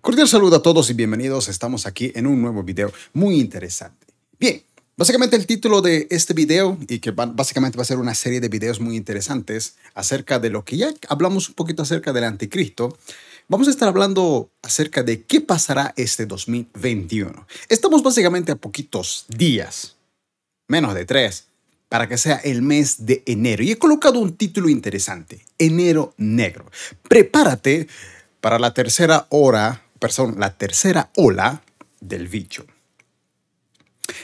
Cordial saludo a todos y bienvenidos. Estamos aquí en un nuevo video muy interesante. Bien, básicamente el título de este video, y que básicamente va a ser una serie de videos muy interesantes acerca de lo que ya hablamos un poquito acerca del anticristo, vamos a estar hablando acerca de qué pasará este 2021. Estamos básicamente a poquitos días, menos de tres, para que sea el mes de enero. Y he colocado un título interesante, Enero Negro. Prepárate para la tercera hora perdón, la tercera ola del bicho.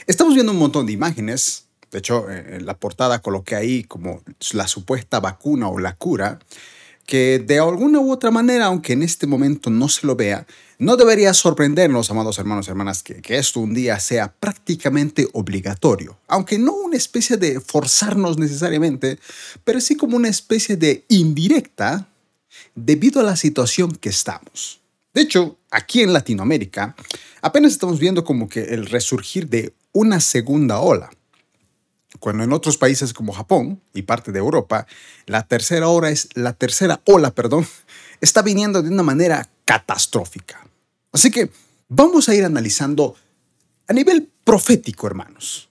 Estamos viendo un montón de imágenes. De hecho, en la portada coloqué ahí como la supuesta vacuna o la cura, que de alguna u otra manera, aunque en este momento no se lo vea, no debería sorprendernos, amados hermanos y hermanas, que, esto un día sea prácticamente obligatorio, aunque no una especie de forzarnos necesariamente, pero sí como una especie de indirecta debido a la situación que estamos. De hecho, aquí en Latinoamérica apenas estamos viendo como que el resurgir de una segunda ola. Cuando en otros países como Japón y parte de Europa, la tercera ola es la tercera ola, perdón, está viniendo de una manera catastrófica. Así que vamos a ir analizando a nivel profético, hermanos.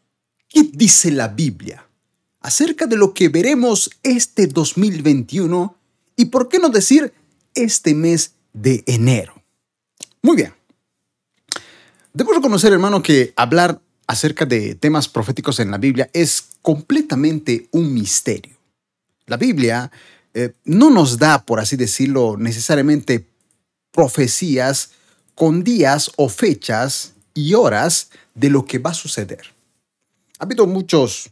¿Qué dice la Biblia acerca de lo que veremos este 2021 y por qué no decir este mes de enero. Muy bien. Debo reconocer, hermano, que hablar acerca de temas proféticos en la Biblia es completamente un misterio. La Biblia eh, no nos da, por así decirlo, necesariamente profecías con días o fechas y horas de lo que va a suceder. Ha habido muchos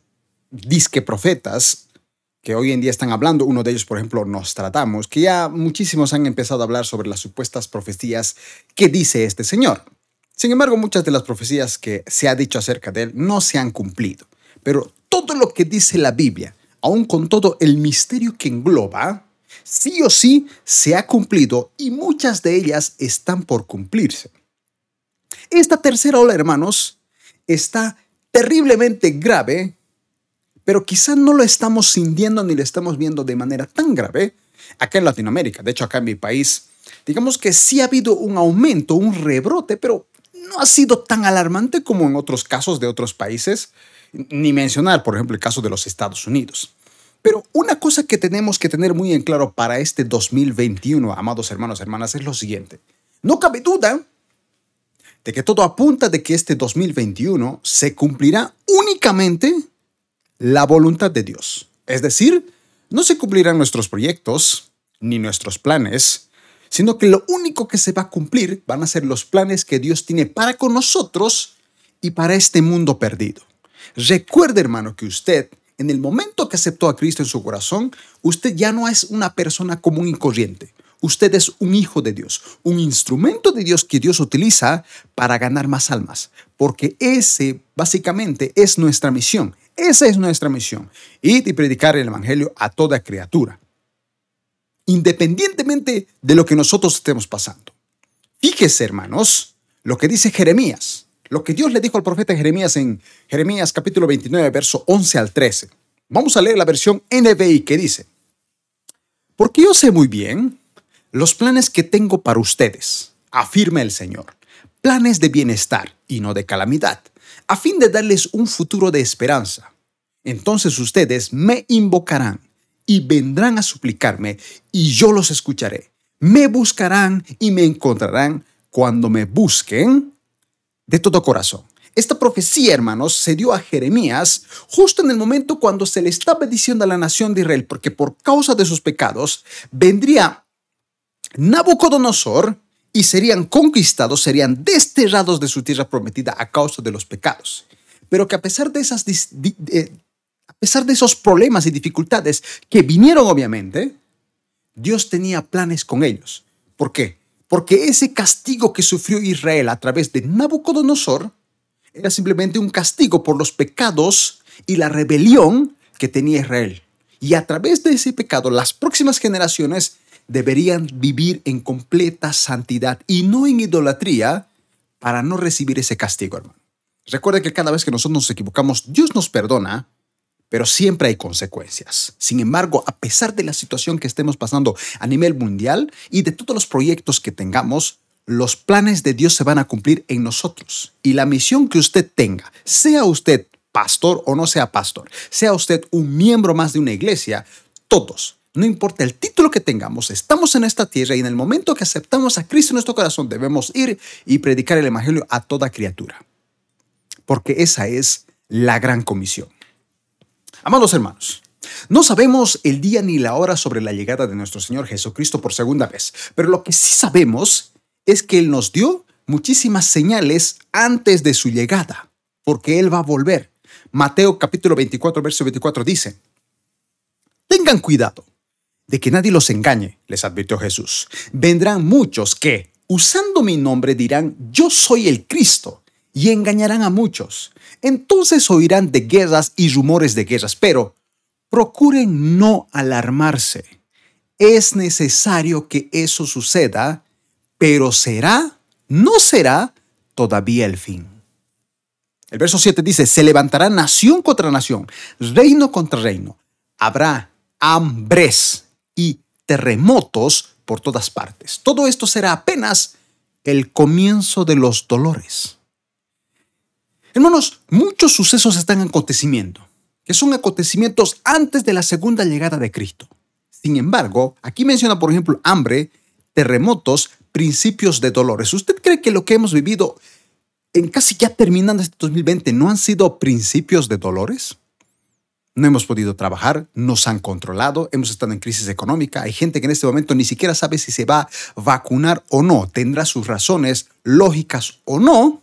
disque profetas que hoy en día están hablando, uno de ellos, por ejemplo, nos tratamos, que ya muchísimos han empezado a hablar sobre las supuestas profecías que dice este señor. Sin embargo, muchas de las profecías que se ha dicho acerca de él no se han cumplido. Pero todo lo que dice la Biblia, aun con todo el misterio que engloba, sí o sí se ha cumplido y muchas de ellas están por cumplirse. Esta tercera ola, hermanos, está terriblemente grave pero quizá no lo estamos sintiendo ni lo estamos viendo de manera tan grave acá en Latinoamérica. De hecho, acá en mi país, digamos que sí ha habido un aumento, un rebrote, pero no ha sido tan alarmante como en otros casos de otros países, ni mencionar, por ejemplo, el caso de los Estados Unidos. Pero una cosa que tenemos que tener muy en claro para este 2021, amados hermanos y hermanas, es lo siguiente. No cabe duda de que todo apunta de que este 2021 se cumplirá únicamente la voluntad de Dios. Es decir, no se cumplirán nuestros proyectos ni nuestros planes, sino que lo único que se va a cumplir van a ser los planes que Dios tiene para con nosotros y para este mundo perdido. Recuerde, hermano, que usted, en el momento que aceptó a Cristo en su corazón, usted ya no es una persona común y corriente. Usted es un hijo de Dios, un instrumento de Dios que Dios utiliza para ganar más almas, porque ese básicamente es nuestra misión, esa es nuestra misión, ir y predicar el Evangelio a toda criatura, independientemente de lo que nosotros estemos pasando. Fíjese, hermanos, lo que dice Jeremías, lo que Dios le dijo al profeta Jeremías en Jeremías capítulo 29, verso 11 al 13. Vamos a leer la versión NBI que dice, porque yo sé muy bien los planes que tengo para ustedes, afirma el Señor, planes de bienestar y no de calamidad a fin de darles un futuro de esperanza. Entonces ustedes me invocarán y vendrán a suplicarme y yo los escucharé. Me buscarán y me encontrarán cuando me busquen de todo corazón. Esta profecía, hermanos, se dio a Jeremías justo en el momento cuando se le estaba diciendo a la nación de Israel, porque por causa de sus pecados vendría Nabucodonosor y serían conquistados, serían desterrados de su tierra prometida a causa de los pecados. Pero que a pesar de, esas, a pesar de esos problemas y dificultades que vinieron obviamente, Dios tenía planes con ellos. ¿Por qué? Porque ese castigo que sufrió Israel a través de Nabucodonosor era simplemente un castigo por los pecados y la rebelión que tenía Israel. Y a través de ese pecado, las próximas generaciones deberían vivir en completa santidad y no en idolatría para no recibir ese castigo, hermano. Recuerde que cada vez que nosotros nos equivocamos, Dios nos perdona, pero siempre hay consecuencias. Sin embargo, a pesar de la situación que estemos pasando a nivel mundial y de todos los proyectos que tengamos, los planes de Dios se van a cumplir en nosotros. Y la misión que usted tenga, sea usted pastor o no sea pastor, sea usted un miembro más de una iglesia, todos, no importa el título que tengamos, estamos en esta tierra y en el momento que aceptamos a Cristo en nuestro corazón debemos ir y predicar el Evangelio a toda criatura. Porque esa es la gran comisión. Amados hermanos, no sabemos el día ni la hora sobre la llegada de nuestro Señor Jesucristo por segunda vez, pero lo que sí sabemos es que Él nos dio muchísimas señales antes de su llegada, porque Él va a volver. Mateo capítulo 24, verso 24 dice, Tengan cuidado de que nadie los engañe, les advirtió Jesús. Vendrán muchos que, usando mi nombre, dirán, yo soy el Cristo, y engañarán a muchos. Entonces oirán de guerras y rumores de guerras, pero procuren no alarmarse. Es necesario que eso suceda, pero será, no será todavía el fin. El verso 7 dice, se levantará nación contra nación, reino contra reino. Habrá hambres terremotos por todas partes. Todo esto será apenas el comienzo de los dolores. Hermanos, muchos sucesos están aconteciendo que son acontecimientos antes de la segunda llegada de Cristo. Sin embargo, aquí menciona, por ejemplo, hambre, terremotos, principios de dolores. ¿Usted cree que lo que hemos vivido en casi ya terminando este 2020 no han sido principios de dolores? No hemos podido trabajar, nos han controlado, hemos estado en crisis económica. Hay gente que en este momento ni siquiera sabe si se va a vacunar o no. Tendrá sus razones lógicas o no.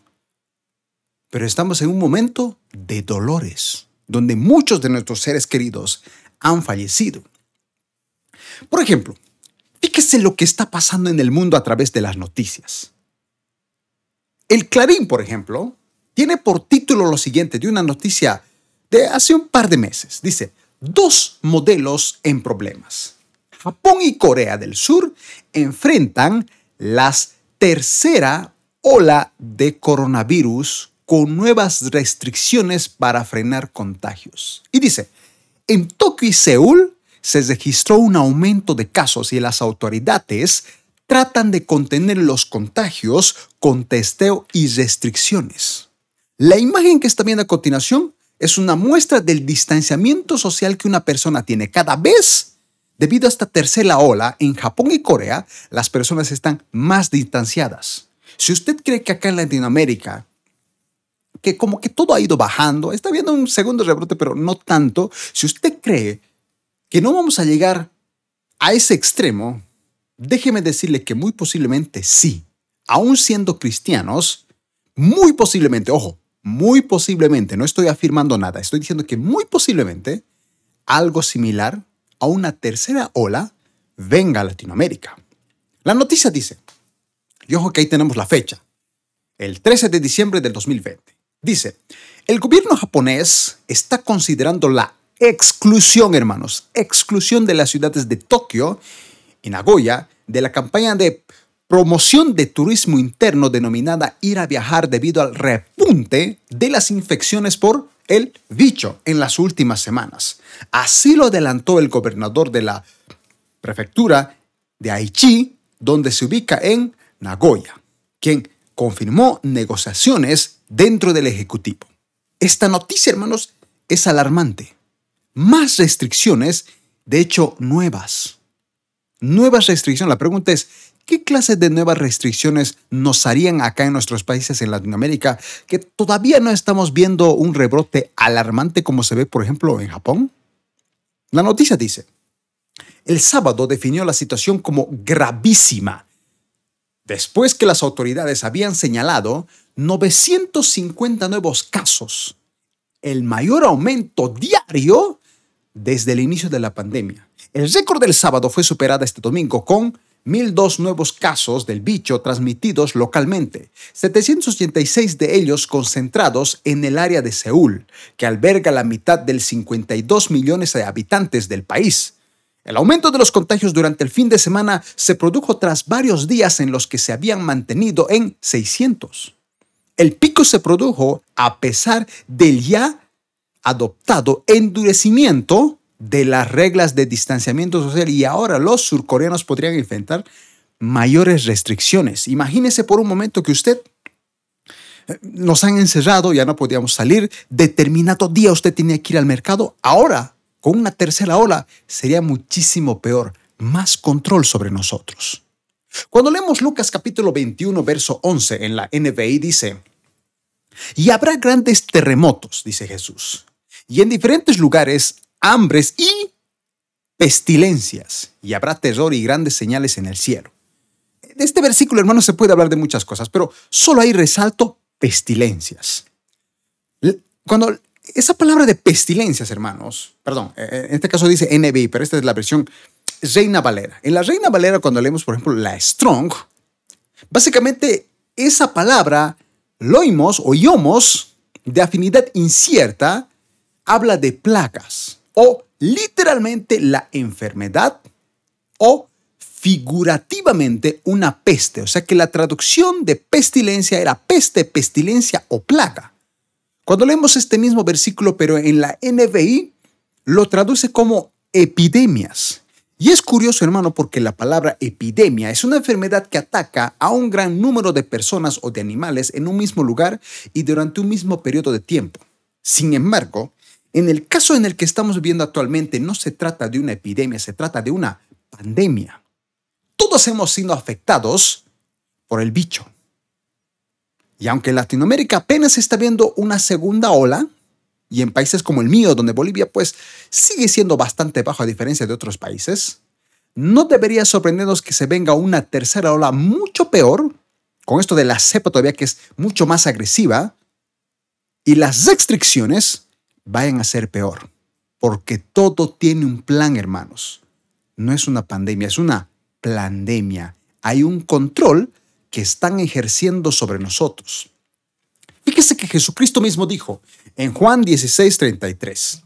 Pero estamos en un momento de dolores donde muchos de nuestros seres queridos han fallecido. Por ejemplo, fíjese lo que está pasando en el mundo a través de las noticias. El Clarín, por ejemplo, tiene por título lo siguiente de una noticia de hace un par de meses. Dice, dos modelos en problemas. Japón y Corea del Sur enfrentan la tercera ola de coronavirus con nuevas restricciones para frenar contagios. Y dice, en Tokio y Seúl se registró un aumento de casos y las autoridades tratan de contener los contagios con testeo y restricciones. La imagen que está viendo a continuación es una muestra del distanciamiento social que una persona tiene cada vez. Debido a esta tercera ola, en Japón y Corea, las personas están más distanciadas. Si usted cree que acá en Latinoamérica que como que todo ha ido bajando, está viendo un segundo rebrote, pero no tanto. Si usted cree que no vamos a llegar a ese extremo, déjeme decirle que muy posiblemente sí. Aún siendo cristianos, muy posiblemente, ojo, muy posiblemente, no estoy afirmando nada, estoy diciendo que muy posiblemente algo similar a una tercera ola venga a Latinoamérica. La noticia dice, y ojo que ahí tenemos la fecha, el 13 de diciembre del 2020. Dice, el gobierno japonés está considerando la exclusión, hermanos, exclusión de las ciudades de Tokio y Nagoya de la campaña de promoción de turismo interno denominada Ir a viajar debido al repunte de las infecciones por el bicho en las últimas semanas. Así lo adelantó el gobernador de la prefectura de Aichi, donde se ubica en Nagoya, quien confirmó negociaciones dentro del Ejecutivo. Esta noticia, hermanos, es alarmante. Más restricciones, de hecho, nuevas. Nuevas restricciones. La pregunta es, ¿qué clase de nuevas restricciones nos harían acá en nuestros países en Latinoamérica que todavía no estamos viendo un rebrote alarmante como se ve, por ejemplo, en Japón? La noticia dice, el sábado definió la situación como gravísima después que las autoridades habían señalado 950 nuevos casos, el mayor aumento diario desde el inicio de la pandemia. El récord del sábado fue superado este domingo con 1.002 nuevos casos del bicho transmitidos localmente, 786 de ellos concentrados en el área de Seúl, que alberga la mitad del 52 millones de habitantes del país. El aumento de los contagios durante el fin de semana se produjo tras varios días en los que se habían mantenido en 600. El pico se produjo a pesar del ya adoptado endurecimiento de las reglas de distanciamiento social y ahora los surcoreanos podrían enfrentar mayores restricciones. Imagínese por un momento que usted eh, nos han encerrado, ya no podíamos salir, determinado día usted tenía que ir al mercado, ahora con una tercera ola sería muchísimo peor, más control sobre nosotros. Cuando leemos Lucas capítulo 21, verso 11 en la NBI dice, y habrá grandes terremotos, dice Jesús, y en diferentes lugares hambres y pestilencias, y habrá terror y grandes señales en el cielo. De este versículo, hermano, se puede hablar de muchas cosas, pero solo ahí resalto pestilencias. Cuando esa palabra de pestilencias, hermanos, perdón, eh, eh, en este caso dice NBI, pero esta es la versión Reina Valera. En la Reina Valera, cuando leemos, por ejemplo, la Strong, básicamente esa palabra, loimos o iomos, de afinidad incierta, habla de plagas o literalmente la enfermedad o figurativamente una peste. O sea que la traducción de pestilencia era peste, pestilencia o plaga. Cuando leemos este mismo versículo, pero en la NBI, lo traduce como epidemias. Y es curioso, hermano, porque la palabra epidemia es una enfermedad que ataca a un gran número de personas o de animales en un mismo lugar y durante un mismo periodo de tiempo. Sin embargo, en el caso en el que estamos viviendo actualmente, no se trata de una epidemia, se trata de una pandemia. Todos hemos sido afectados por el bicho. Y aunque en Latinoamérica apenas está viendo una segunda ola, y en países como el mío, donde Bolivia pues sigue siendo bastante bajo a diferencia de otros países, no debería sorprendernos que se venga una tercera ola mucho peor, con esto de la cepa todavía que es mucho más agresiva, y las restricciones vayan a ser peor, porque todo tiene un plan, hermanos. No es una pandemia, es una pandemia. Hay un control que están ejerciendo sobre nosotros. Fíjese que Jesucristo mismo dijo en Juan 16:33,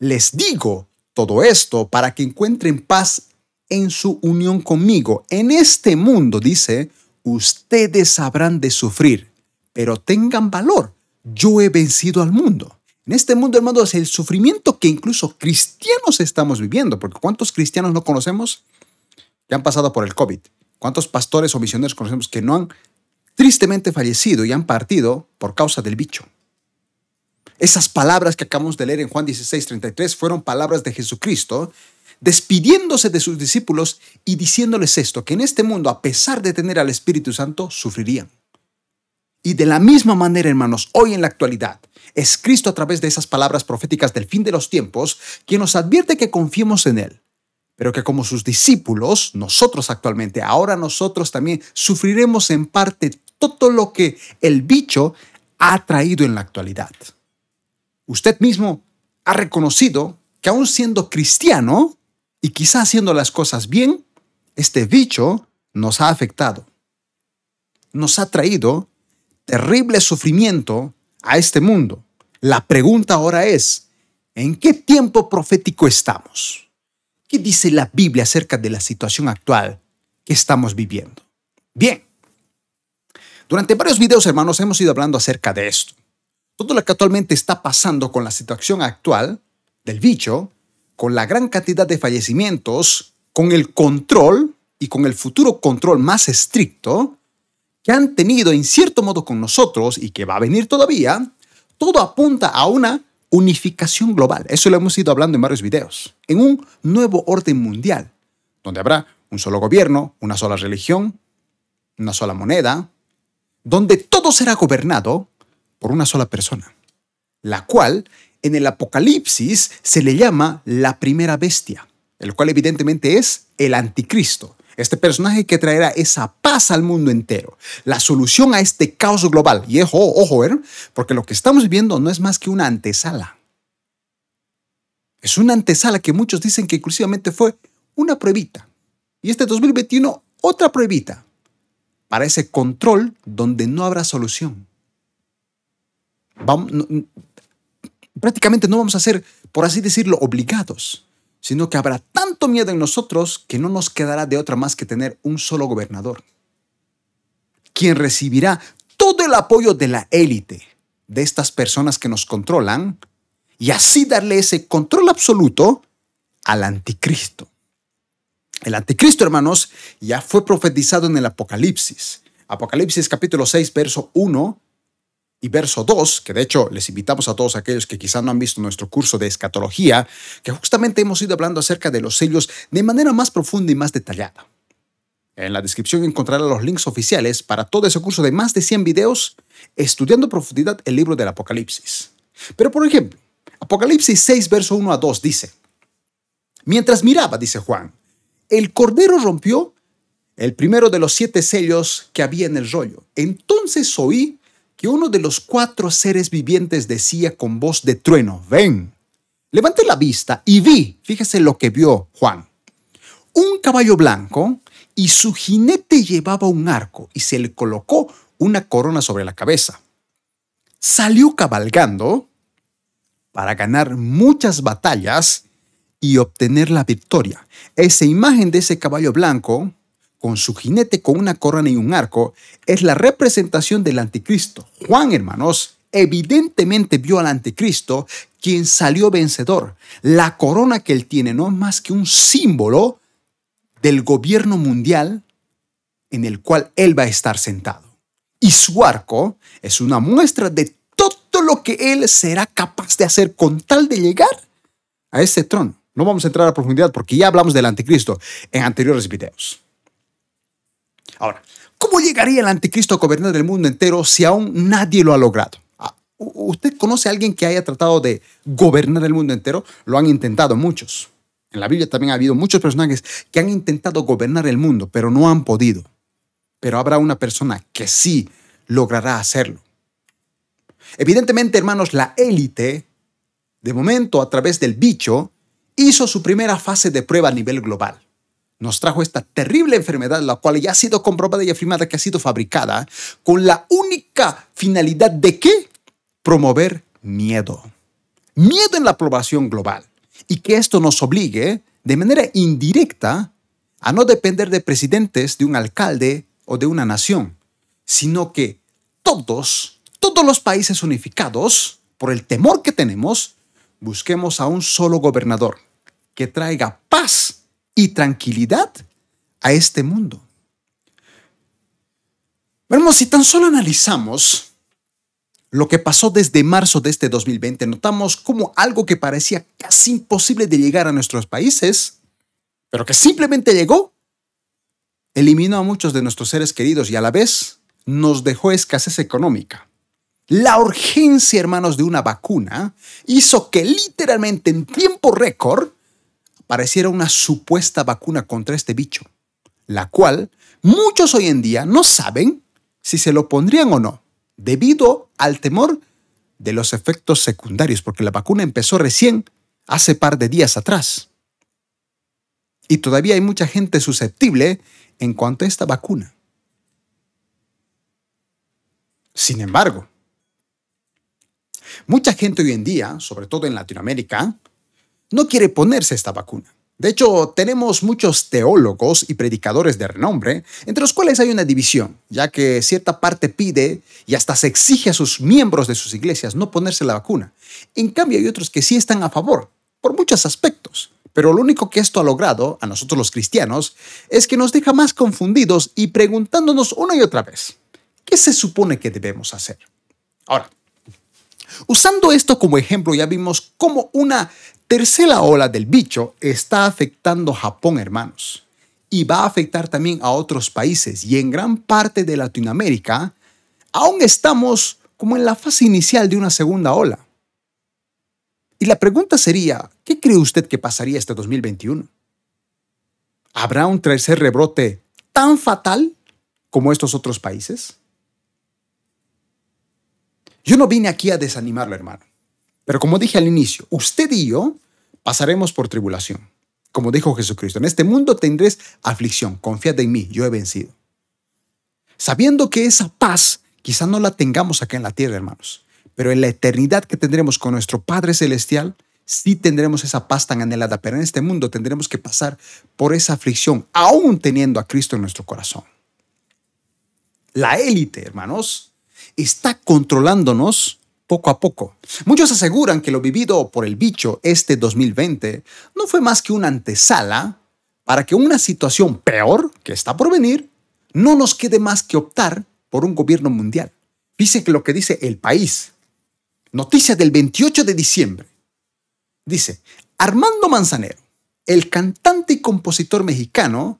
les digo todo esto para que encuentren paz en su unión conmigo. En este mundo, dice, ustedes habrán de sufrir, pero tengan valor. Yo he vencido al mundo. En este mundo, hermanos, el sufrimiento que incluso cristianos estamos viviendo, porque ¿cuántos cristianos no conocemos que han pasado por el COVID? ¿Cuántos pastores o misioneros conocemos que no han tristemente fallecido y han partido por causa del bicho. Esas palabras que acabamos de leer en Juan 16:33 fueron palabras de Jesucristo despidiéndose de sus discípulos y diciéndoles esto, que en este mundo, a pesar de tener al Espíritu Santo, sufrirían. Y de la misma manera, hermanos, hoy en la actualidad, es Cristo a través de esas palabras proféticas del fin de los tiempos quien nos advierte que confiemos en Él, pero que como sus discípulos, nosotros actualmente, ahora nosotros también sufriremos en parte todo lo que el bicho ha traído en la actualidad. Usted mismo ha reconocido que aún siendo cristiano y quizá haciendo las cosas bien, este bicho nos ha afectado. Nos ha traído terrible sufrimiento a este mundo. La pregunta ahora es, ¿en qué tiempo profético estamos? ¿Qué dice la Biblia acerca de la situación actual que estamos viviendo? Bien, durante varios videos, hermanos, hemos ido hablando acerca de esto. Todo lo que actualmente está pasando con la situación actual del bicho, con la gran cantidad de fallecimientos, con el control y con el futuro control más estricto que han tenido en cierto modo con nosotros y que va a venir todavía, todo apunta a una unificación global. Eso lo hemos ido hablando en varios videos. En un nuevo orden mundial, donde habrá un solo gobierno, una sola religión, una sola moneda, donde todo será gobernado por una sola persona, la cual en el Apocalipsis se le llama la primera bestia, el cual evidentemente es el anticristo, este personaje que traerá esa paz al mundo entero, la solución a este caos global. Y ojo, ojo, ¿eh? porque lo que estamos viviendo no es más que una antesala. Es una antesala que muchos dicen que inclusivamente fue una pruebita. Y este 2021, otra pruebita para ese control donde no habrá solución. prácticamente no vamos a ser, por así decirlo, obligados, sino que habrá tanto miedo en nosotros que no nos quedará de otra más que tener un solo gobernador, quien recibirá todo el apoyo de la élite, de estas personas que nos controlan, y así darle ese control absoluto al anticristo. El anticristo, hermanos, ya fue profetizado en el Apocalipsis. Apocalipsis capítulo 6, verso 1 y verso 2, que de hecho les invitamos a todos aquellos que quizá no han visto nuestro curso de escatología, que justamente hemos ido hablando acerca de los sellos de manera más profunda y más detallada. En la descripción encontrarán los links oficiales para todo ese curso de más de 100 videos estudiando profundidad el libro del Apocalipsis. Pero por ejemplo, Apocalipsis 6, verso 1 a 2 dice, Mientras miraba, dice Juan, el cordero rompió el primero de los siete sellos que había en el rollo. Entonces oí que uno de los cuatro seres vivientes decía con voz de trueno, ven. Levanté la vista y vi, fíjese lo que vio Juan, un caballo blanco y su jinete llevaba un arco y se le colocó una corona sobre la cabeza. Salió cabalgando para ganar muchas batallas y obtener la victoria. Esa imagen de ese caballo blanco, con su jinete con una corona y un arco, es la representación del anticristo. Juan, hermanos, evidentemente vio al anticristo, quien salió vencedor. La corona que él tiene no es más que un símbolo del gobierno mundial en el cual él va a estar sentado. Y su arco es una muestra de todo lo que él será capaz de hacer con tal de llegar a ese trono. No vamos a entrar a profundidad porque ya hablamos del anticristo en anteriores videos. Ahora, ¿cómo llegaría el anticristo a gobernar el mundo entero si aún nadie lo ha logrado? Ah, ¿Usted conoce a alguien que haya tratado de gobernar el mundo entero? Lo han intentado muchos. En la Biblia también ha habido muchos personajes que han intentado gobernar el mundo, pero no han podido. Pero habrá una persona que sí logrará hacerlo. Evidentemente, hermanos, la élite, de momento a través del bicho, hizo su primera fase de prueba a nivel global. Nos trajo esta terrible enfermedad, la cual ya ha sido comprobada y afirmada que ha sido fabricada con la única finalidad de qué? Promover miedo. Miedo en la aprobación global. Y que esto nos obligue, de manera indirecta, a no depender de presidentes, de un alcalde o de una nación, sino que todos, todos los países unificados, por el temor que tenemos, busquemos a un solo gobernador que traiga paz y tranquilidad a este mundo. Vemos, si tan solo analizamos lo que pasó desde marzo de este 2020, notamos como algo que parecía casi imposible de llegar a nuestros países, pero que simplemente llegó, eliminó a muchos de nuestros seres queridos y a la vez nos dejó escasez económica. La urgencia, hermanos, de una vacuna hizo que literalmente en tiempo récord pareciera una supuesta vacuna contra este bicho, la cual muchos hoy en día no saben si se lo pondrían o no, debido al temor de los efectos secundarios, porque la vacuna empezó recién hace par de días atrás. Y todavía hay mucha gente susceptible en cuanto a esta vacuna. Sin embargo, mucha gente hoy en día, sobre todo en Latinoamérica, no quiere ponerse esta vacuna. De hecho, tenemos muchos teólogos y predicadores de renombre, entre los cuales hay una división, ya que cierta parte pide y hasta se exige a sus miembros de sus iglesias no ponerse la vacuna. En cambio, hay otros que sí están a favor, por muchos aspectos. Pero lo único que esto ha logrado, a nosotros los cristianos, es que nos deja más confundidos y preguntándonos una y otra vez, ¿qué se supone que debemos hacer? Ahora, usando esto como ejemplo, ya vimos cómo una tercera ola del bicho está afectando Japón, hermanos, y va a afectar también a otros países y en gran parte de Latinoamérica, aún estamos como en la fase inicial de una segunda ola. Y la pregunta sería, ¿qué cree usted que pasaría este 2021? ¿Habrá un tercer rebrote tan fatal como estos otros países? Yo no vine aquí a desanimarlo, hermano. Pero como dije al inicio, usted y yo pasaremos por tribulación. Como dijo Jesucristo, en este mundo tendréis aflicción, confiad en mí, yo he vencido. Sabiendo que esa paz quizá no la tengamos acá en la tierra, hermanos, pero en la eternidad que tendremos con nuestro Padre Celestial, sí tendremos esa paz tan anhelada, pero en este mundo tendremos que pasar por esa aflicción, aún teniendo a Cristo en nuestro corazón. La élite, hermanos, está controlándonos poco a poco. Muchos aseguran que lo vivido por el bicho este 2020 no fue más que una antesala para que una situación peor que está por venir no nos quede más que optar por un gobierno mundial. Dice que lo que dice el país. Noticia del 28 de diciembre. Dice, Armando Manzanero, el cantante y compositor mexicano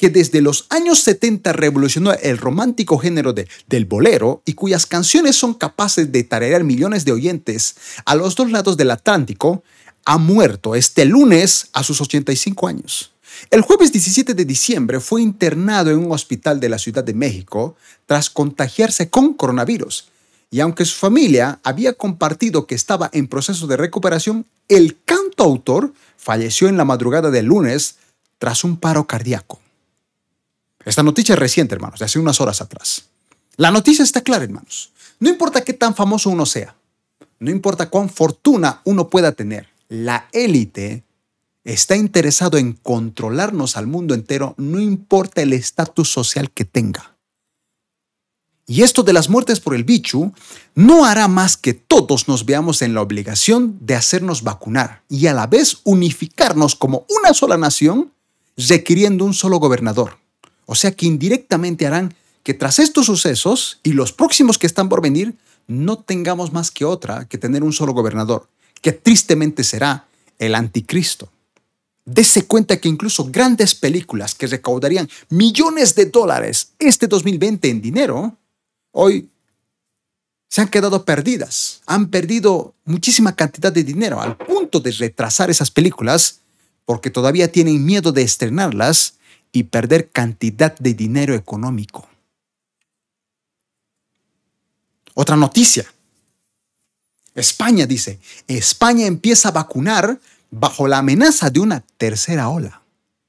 que desde los años 70 revolucionó el romántico género de, del bolero y cuyas canciones son capaces de tararear millones de oyentes a los dos lados del Atlántico, ha muerto este lunes a sus 85 años. El jueves 17 de diciembre fue internado en un hospital de la Ciudad de México tras contagiarse con coronavirus. Y aunque su familia había compartido que estaba en proceso de recuperación, el cantautor falleció en la madrugada del lunes tras un paro cardíaco. Esta noticia es reciente, hermanos, de hace unas horas atrás. La noticia está clara, hermanos. No importa qué tan famoso uno sea, no importa cuán fortuna uno pueda tener, la élite está interesado en controlarnos al mundo entero, no importa el estatus social que tenga. Y esto de las muertes por el bicho no hará más que todos nos veamos en la obligación de hacernos vacunar y a la vez unificarnos como una sola nación, requiriendo un solo gobernador. O sea que indirectamente harán que tras estos sucesos y los próximos que están por venir, no tengamos más que otra que tener un solo gobernador, que tristemente será el anticristo. Dese cuenta que incluso grandes películas que recaudarían millones de dólares este 2020 en dinero, hoy se han quedado perdidas. Han perdido muchísima cantidad de dinero al punto de retrasar esas películas porque todavía tienen miedo de estrenarlas y perder cantidad de dinero económico. Otra noticia. España dice, España empieza a vacunar bajo la amenaza de una tercera ola.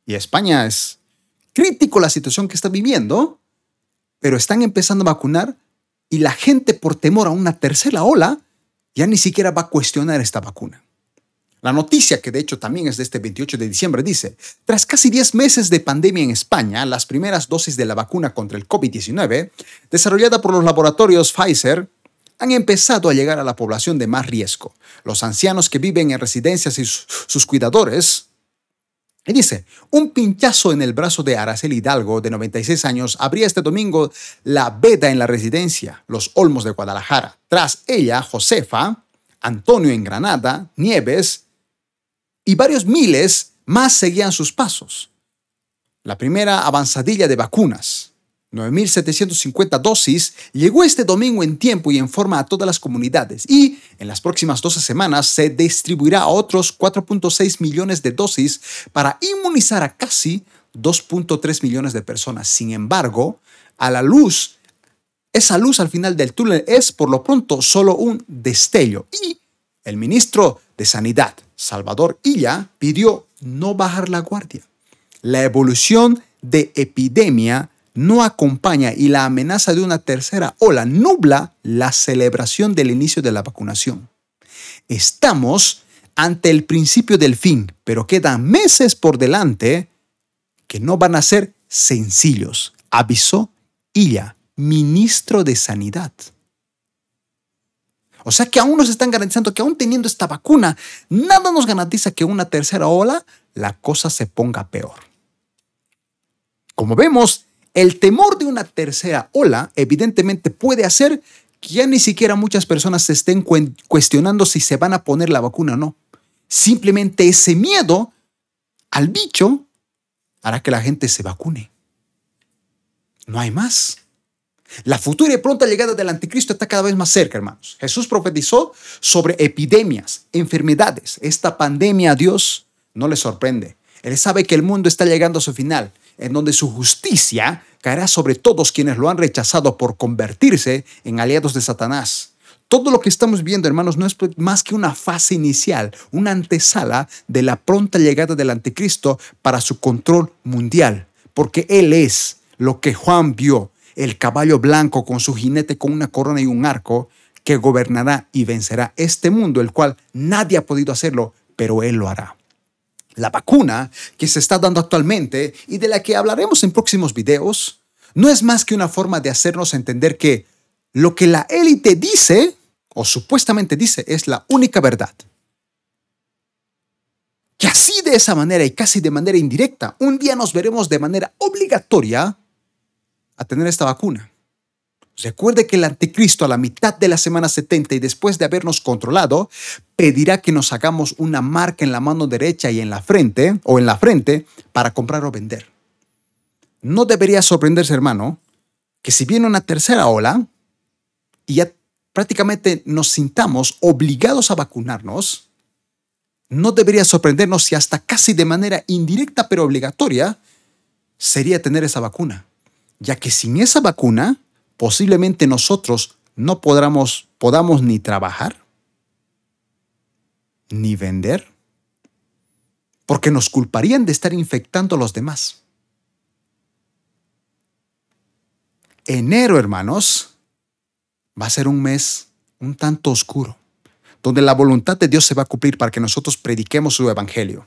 Y España es crítico la situación que está viviendo, pero están empezando a vacunar y la gente por temor a una tercera ola ya ni siquiera va a cuestionar esta vacuna. La noticia, que de hecho también es de este 28 de diciembre, dice, tras casi 10 meses de pandemia en España, las primeras dosis de la vacuna contra el COVID-19, desarrollada por los laboratorios Pfizer, han empezado a llegar a la población de más riesgo, los ancianos que viven en residencias y sus cuidadores. Y dice, un pinchazo en el brazo de Araceli Hidalgo, de 96 años, abría este domingo la veda en la residencia, Los Olmos de Guadalajara. Tras ella, Josefa, Antonio en Granada, Nieves y varios miles más seguían sus pasos. La primera avanzadilla de vacunas, 9.750 dosis, llegó este domingo en tiempo y en forma a todas las comunidades y en las próximas 12 semanas se distribuirá a otros 4.6 millones de dosis para inmunizar a casi 2.3 millones de personas. Sin embargo, a la luz, esa luz al final del túnel es por lo pronto solo un destello y el ministro de Sanidad, Salvador Illa, pidió no bajar la guardia. La evolución de epidemia no acompaña y la amenaza de una tercera ola nubla la celebración del inicio de la vacunación. Estamos ante el principio del fin, pero quedan meses por delante que no van a ser sencillos, avisó Illa, ministro de Sanidad. O sea que aún nos están garantizando que aún teniendo esta vacuna, nada nos garantiza que una tercera ola la cosa se ponga peor. Como vemos, el temor de una tercera ola evidentemente puede hacer que ya ni siquiera muchas personas se estén cuestionando si se van a poner la vacuna o no. Simplemente ese miedo al bicho hará que la gente se vacune. No hay más. La futura y pronta llegada del anticristo está cada vez más cerca, hermanos. Jesús profetizó sobre epidemias, enfermedades. Esta pandemia a Dios no le sorprende. Él sabe que el mundo está llegando a su final en donde su justicia caerá sobre todos quienes lo han rechazado por convertirse en aliados de Satanás. Todo lo que estamos viendo, hermanos, no es más que una fase inicial, una antesala de la pronta llegada del anticristo para su control mundial, porque Él es lo que Juan vio, el caballo blanco con su jinete con una corona y un arco, que gobernará y vencerá este mundo, el cual nadie ha podido hacerlo, pero Él lo hará. La vacuna que se está dando actualmente y de la que hablaremos en próximos videos no es más que una forma de hacernos entender que lo que la élite dice o supuestamente dice es la única verdad. que así de esa manera y casi de manera indirecta, un día nos veremos de manera obligatoria a tener esta vacuna. Recuerde que el anticristo a la mitad de la semana 70 y después de habernos controlado, pedirá que nos hagamos una marca en la mano derecha y en la frente o en la frente para comprar o vender. No debería sorprenderse, hermano, que si viene una tercera ola y ya prácticamente nos sintamos obligados a vacunarnos, no debería sorprendernos si hasta casi de manera indirecta pero obligatoria sería tener esa vacuna, ya que sin esa vacuna posiblemente nosotros no podamos, podamos ni trabajar, ni vender, porque nos culparían de estar infectando a los demás. Enero, hermanos, va a ser un mes un tanto oscuro donde la voluntad de Dios se va a cumplir para que nosotros prediquemos su evangelio.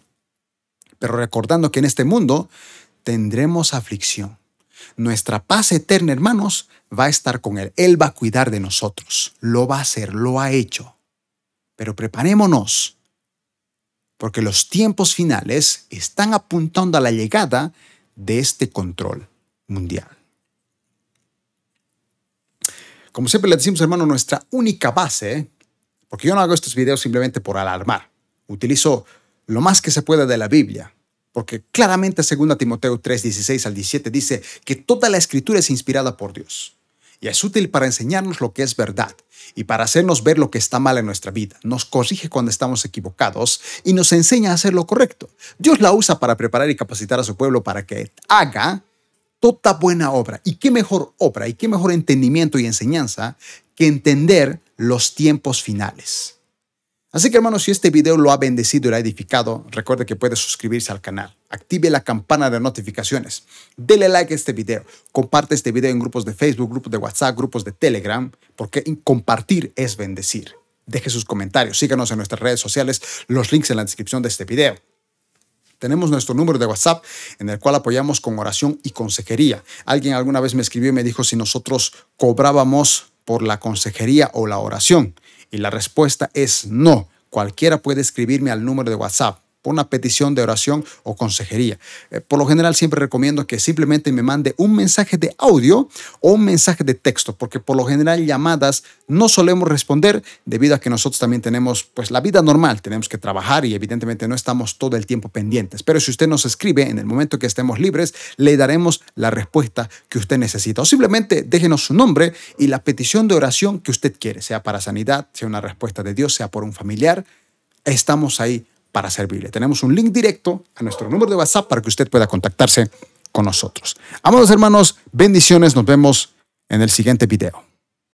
Pero recordando que en este mundo tendremos aflicción. Nuestra paz eterna, hermanos, va a estar con Él. Él va a cuidar de nosotros. Lo va a hacer, lo ha hecho. Pero preparémonos, porque los tiempos finales están apuntando a la llegada de este control mundial. Como siempre le decimos, hermano, nuestra única base porque yo no hago estos videos simplemente por alarmar. Utilizo lo más que se puede de la Biblia. Porque claramente 2 Timoteo 3, 16 al 17 dice que toda la escritura es inspirada por Dios. Y es útil para enseñarnos lo que es verdad y para hacernos ver lo que está mal en nuestra vida. Nos corrige cuando estamos equivocados y nos enseña a hacer lo correcto. Dios la usa para preparar y capacitar a su pueblo para que haga toda buena obra. ¿Y qué mejor obra y qué mejor entendimiento y enseñanza que entender los tiempos finales. Así que hermanos, si este video lo ha bendecido y lo ha edificado, recuerde que puede suscribirse al canal, active la campana de notificaciones, dele like a este video, comparte este video en grupos de Facebook, grupos de WhatsApp, grupos de Telegram, porque compartir es bendecir. Deje sus comentarios, síganos en nuestras redes sociales, los links en la descripción de este video. Tenemos nuestro número de WhatsApp en el cual apoyamos con oración y consejería. Alguien alguna vez me escribió y me dijo si nosotros cobrábamos por la consejería o la oración? Y la respuesta es no. Cualquiera puede escribirme al número de WhatsApp por una petición de oración o consejería. Eh, por lo general siempre recomiendo que simplemente me mande un mensaje de audio o un mensaje de texto, porque por lo general llamadas no solemos responder debido a que nosotros también tenemos pues la vida normal, tenemos que trabajar y evidentemente no estamos todo el tiempo pendientes. Pero si usted nos escribe en el momento que estemos libres, le daremos la respuesta que usted necesita. O simplemente déjenos su nombre y la petición de oración que usted quiere, sea para sanidad, sea una respuesta de Dios, sea por un familiar. Estamos ahí para servirle. Tenemos un link directo a nuestro número de WhatsApp para que usted pueda contactarse con nosotros. Amados hermanos, bendiciones, nos vemos en el siguiente video.